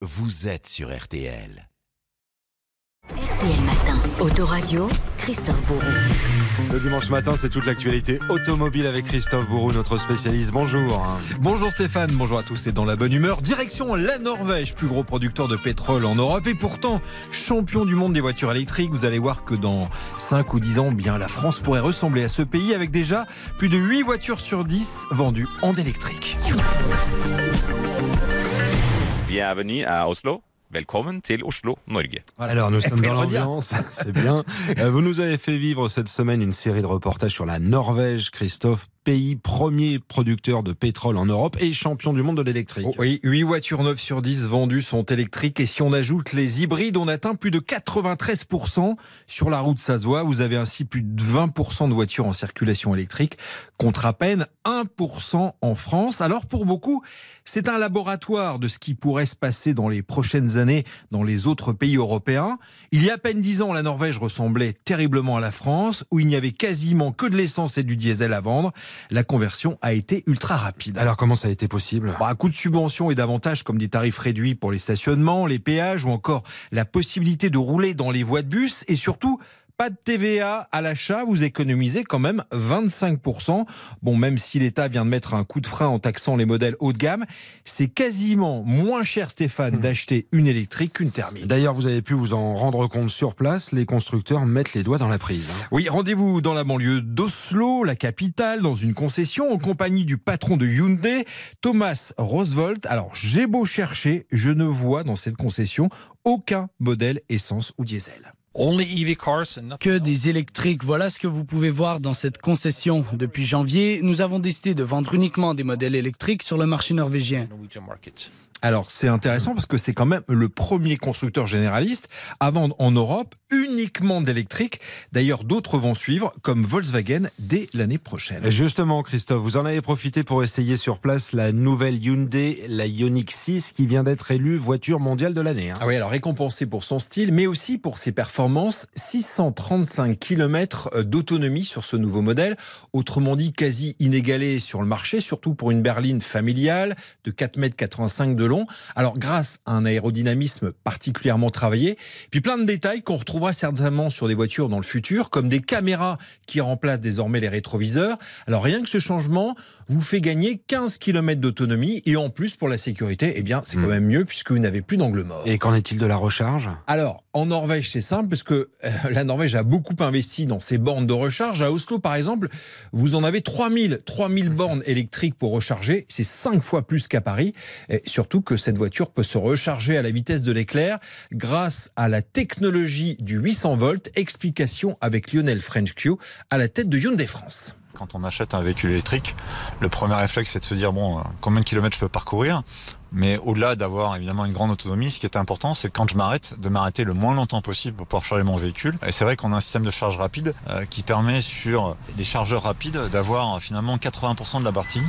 vous êtes sur RTL. RTL Matin, Autoradio, Christophe Bourreau. Le dimanche matin, c'est toute l'actualité automobile avec Christophe Bourou, notre spécialiste. Bonjour. Bonjour Stéphane, bonjour à tous et dans la bonne humeur. Direction la Norvège, plus gros producteur de pétrole en Europe et pourtant champion du monde des voitures électriques. Vous allez voir que dans 5 ou 10 ans, bien la France pourrait ressembler à ce pays avec déjà plus de 8 voitures sur 10 vendues en électrique. Bienvenue à Oslo. Velkommen til Oslo, Norge. Alors, nous sommes dans l'ambiance, c'est bien. Euh, Vous nous avez fait vivre cette semaine une série de reportages sur la Norvège, Christophe, pays premier producteur de pétrole en Europe et champion du monde de l'électrique. Oh oui, 8 voitures 9 sur 10 vendues sont électriques et si on ajoute les hybrides, on atteint plus de 93% sur la route Sazois. Vous avez ainsi plus de 20% de voitures en circulation électrique contre à peine 1% en France. Alors pour beaucoup, c'est un laboratoire de ce qui pourrait se passer dans les prochaines années dans les autres pays européens. Il y a à peine 10 ans, la Norvège ressemblait terriblement à la France où il n'y avait quasiment que de l'essence et du diesel à vendre. La conversion a été ultra rapide. Alors, comment ça a été possible? À coup de subventions et d'avantages comme des tarifs réduits pour les stationnements, les péages ou encore la possibilité de rouler dans les voies de bus et surtout pas de TVA à l'achat, vous économisez quand même 25%. Bon, même si l'État vient de mettre un coup de frein en taxant les modèles haut de gamme, c'est quasiment moins cher, Stéphane, d'acheter une électrique qu'une thermique. D'ailleurs, vous avez pu vous en rendre compte sur place, les constructeurs mettent les doigts dans la prise. hein. Oui, rendez-vous dans la banlieue d'Oslo, la capitale, dans une concession en compagnie du patron de Hyundai, Thomas Roosevelt. Alors, j'ai beau chercher, je ne vois dans cette concession aucun modèle essence ou diesel. Que des électriques, voilà ce que vous pouvez voir dans cette concession. Depuis janvier, nous avons décidé de vendre uniquement des modèles électriques sur le marché norvégien. Alors, c'est intéressant parce que c'est quand même le premier constructeur généraliste à vendre en Europe uniquement d'électrique. D'ailleurs, d'autres vont suivre, comme Volkswagen, dès l'année prochaine. Justement, Christophe, vous en avez profité pour essayer sur place la nouvelle Hyundai, la Ioniq 6, qui vient d'être élue voiture mondiale de l'année. hein. Ah oui, alors récompensé pour son style, mais aussi pour ses performances. 635 km d'autonomie sur ce nouveau modèle. Autrement dit, quasi inégalé sur le marché, surtout pour une berline familiale de 4,85 m de long. Alors, grâce à un aérodynamisme particulièrement travaillé, puis plein de détails qu'on retrouvera certainement sur des voitures dans le futur, comme des caméras qui remplacent désormais les rétroviseurs. Alors, rien que ce changement vous fait gagner 15 km d'autonomie et en plus, pour la sécurité, eh bien, c'est quand Hmm. même mieux puisque vous n'avez plus d'angle mort. Et qu'en est-il de la recharge? Alors, en Norvège, c'est simple, parce que euh, la Norvège a beaucoup investi dans ses bornes de recharge. À Oslo, par exemple, vous en avez 3000, 3000 bornes électriques pour recharger. C'est 5 fois plus qu'à Paris. Et surtout que cette voiture peut se recharger à la vitesse de l'éclair grâce à la technologie du 800 volts. Explication avec Lionel Frenchq à la tête de Hyundai France. Quand on achète un véhicule électrique, le premier réflexe c'est de se dire bon, euh, combien de kilomètres je peux parcourir? Mais au-delà d'avoir évidemment une grande autonomie, ce qui est important, c'est quand je m'arrête, de m'arrêter le moins longtemps possible pour pouvoir charger mon véhicule. Et c'est vrai qu'on a un système de charge rapide euh, qui permet sur les chargeurs rapides d'avoir euh, finalement 80% de la partie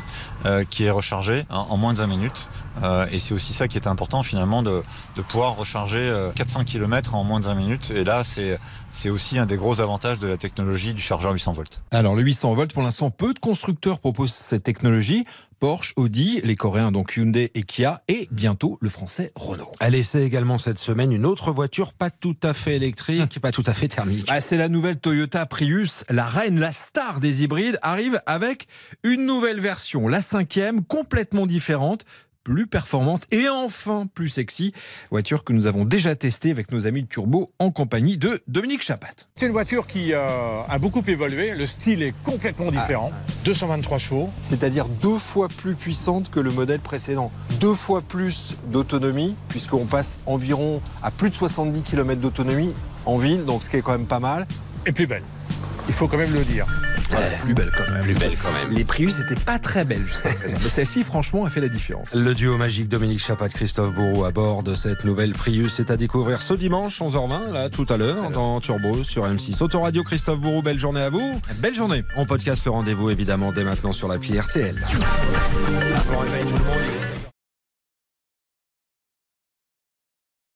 euh, qui est rechargée en, moins de 20 minutes. Euh, et c'est aussi ça qui est important finalement de, de pouvoir recharger euh, 400 km en moins de 20 minutes. Et là, c'est c'est aussi un des gros avantages de la technologie du chargeur 800 volts. Alors, le 800 volts, pour l'instant, peu de constructeurs proposent cette technologie. Porsche, Audi, les Coréens, donc Hyundai et Kia, et bientôt le français Renault. Elle essaie également cette semaine une autre voiture pas tout à fait électrique, pas tout à fait thermique. Ah, c'est la nouvelle Toyota Prius, la reine, la star des hybrides, arrive avec une nouvelle version, la cinquième, complètement différente plus performante et enfin plus sexy. Voiture que nous avons déjà testée avec nos amis de Turbo en compagnie de Dominique Chapat. C'est une voiture qui euh, a beaucoup évolué. Le style est complètement différent. 223 chevaux. C'est-à-dire deux fois plus puissante que le modèle précédent. Deux fois plus d'autonomie, puisqu'on passe environ à plus de 70 km d'autonomie en ville, donc ce qui est quand même pas mal. Et plus belle. Il faut quand même le dire. Voilà, plus belle quand même. Plus belle quand même. Les Prius n'étaient pas très belles jusqu'à présent. Mais celle-ci, franchement, a fait la différence. Le duo magique Dominique Chapat, Christophe Bourreau à bord de cette nouvelle Prius est à découvrir ce dimanche 11h20, là, tout à l'heure, dans Turbo sur M6. Autoradio Christophe Bourreau, belle journée à vous. Belle journée. On podcast le rendez-vous évidemment dès maintenant sur l'appli RTL. Bon réveil tout le monde, il est